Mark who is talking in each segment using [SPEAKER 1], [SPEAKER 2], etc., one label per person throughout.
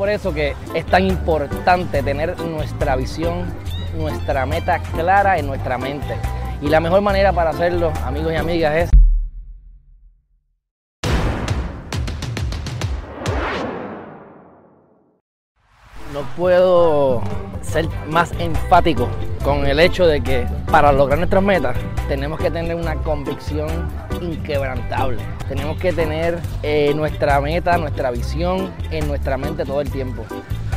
[SPEAKER 1] por eso que es tan importante tener nuestra visión, nuestra meta clara en nuestra mente. Y la mejor manera para hacerlo, amigos y amigas, es no puedo ser más enfático con el hecho de que para lograr nuestras metas tenemos que tener una convicción inquebrantable. Tenemos que tener eh, nuestra meta, nuestra visión en nuestra mente todo el tiempo.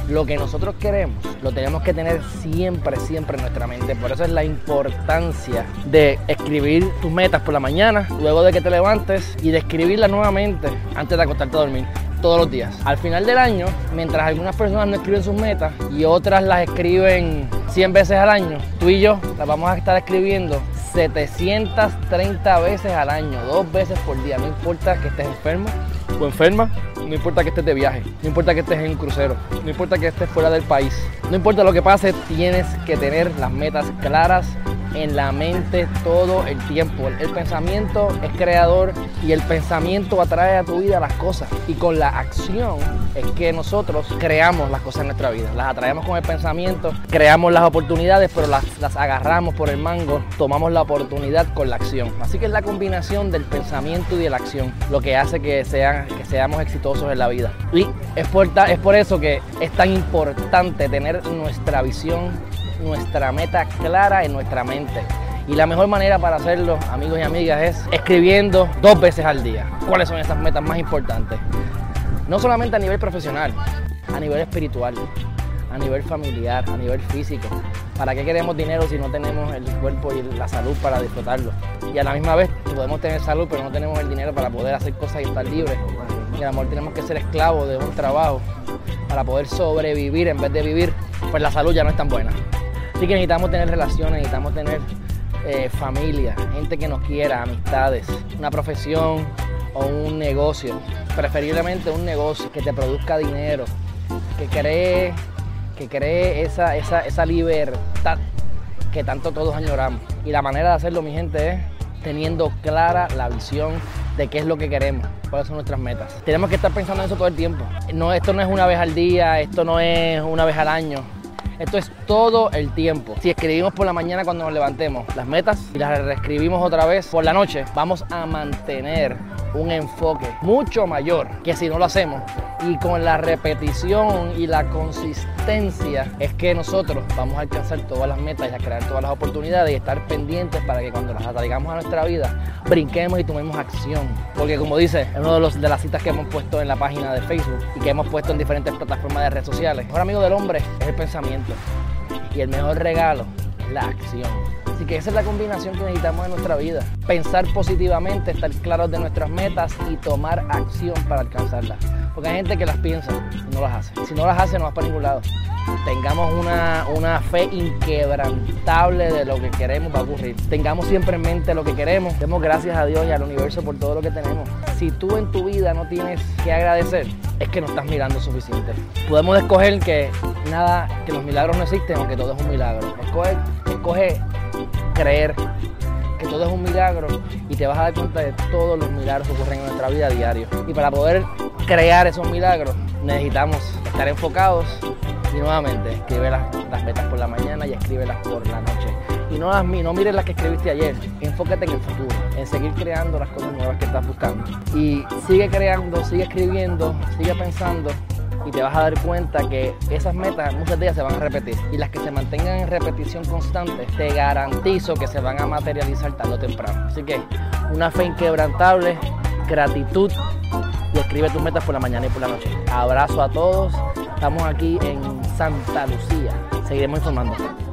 [SPEAKER 1] Lo que nosotros queremos lo tenemos que tener siempre, siempre en nuestra mente. Por eso es la importancia de escribir tus metas por la mañana, luego de que te levantes y de escribirlas nuevamente antes de acostarte a dormir todos los días. Al final del año, mientras algunas personas no escriben sus metas y otras las escriben 100 veces al año, tú y yo las vamos a estar escribiendo 730 veces al año, dos veces por día. No importa que estés enfermo o enferma, no importa que estés de viaje, no importa que estés en un crucero, no importa que estés fuera del país, no importa lo que pase, tienes que tener las metas claras en la mente todo el tiempo. El pensamiento es creador y el pensamiento atrae a tu vida las cosas. Y con la acción es que nosotros creamos las cosas en nuestra vida. Las atraemos con el pensamiento, creamos las oportunidades, pero las, las agarramos por el mango, tomamos la oportunidad con la acción. Así que es la combinación del pensamiento y de la acción lo que hace que, sean, que seamos exitosos en la vida. Y es por, es por eso que es tan importante tener nuestra visión nuestra meta clara en nuestra mente. Y la mejor manera para hacerlo, amigos y amigas, es escribiendo dos veces al día. ¿Cuáles son esas metas más importantes? No solamente a nivel profesional, a nivel espiritual, a nivel familiar, a nivel físico. ¿Para qué queremos dinero si no tenemos el cuerpo y la salud para disfrutarlo? Y a la misma vez podemos tener salud, pero no tenemos el dinero para poder hacer cosas y estar libres. Y a lo mejor tenemos que ser esclavos de un trabajo para poder sobrevivir en vez de vivir, pues la salud ya no es tan buena. Así que necesitamos tener relaciones, necesitamos tener eh, familia, gente que nos quiera, amistades, una profesión o un negocio, preferiblemente un negocio que te produzca dinero, que cree, que cree esa, esa, esa libertad que tanto todos añoramos. Y la manera de hacerlo, mi gente, es teniendo clara la visión de qué es lo que queremos, cuáles son nuestras metas. Tenemos que estar pensando en eso todo el tiempo. No, esto no es una vez al día, esto no es una vez al año. Esto es todo el tiempo. Si escribimos por la mañana cuando nos levantemos las metas y las reescribimos otra vez por la noche, vamos a mantener un enfoque mucho mayor que si no lo hacemos. Y con la repetición y la consistencia es que nosotros vamos a alcanzar todas las metas y a crear todas las oportunidades y estar pendientes para que cuando las atraigamos a nuestra vida, brinquemos y tomemos acción. Porque como dice, es una de, los, de las citas que hemos puesto en la página de Facebook y que hemos puesto en diferentes plataformas de redes sociales. El mejor amigo del hombre es el pensamiento y el mejor regalo la acción. Así que esa es la combinación que necesitamos en nuestra vida. Pensar positivamente, estar claros de nuestras metas y tomar acción para alcanzarlas. Porque hay gente que las piensa y no las hace. Si no las hace, no vas para ningún lado. Tengamos una, una fe inquebrantable de lo que queremos va a ocurrir. Tengamos siempre en mente lo que queremos. Demos gracias a Dios y al universo por todo lo que tenemos. Si tú en tu vida no tienes que agradecer, es que no estás mirando suficiente. Podemos escoger que nada, que los milagros no existen o que todo es un milagro. Escoge, escoge creer que todo es un milagro y te vas a dar cuenta de todos los milagros que ocurren en nuestra vida a diario. Y para poder crear esos milagros necesitamos estar enfocados y nuevamente escribe las, metas por la mañana y escríbelas por la noche. Y no, las, no mires las que escribiste ayer, enfócate en el futuro, en seguir creando las cosas nuevas que estás buscando. Y sigue creando, sigue escribiendo, sigue pensando y te vas a dar cuenta que esas metas muchas de ellas se van a repetir y las que se mantengan en repetición constante te garantizo que se van a materializar tarde o temprano. Así que una fe inquebrantable, gratitud y escribe tus metas por la mañana y por la noche. Abrazo a todos. Estamos aquí en Santa Lucía. Seguiremos informando.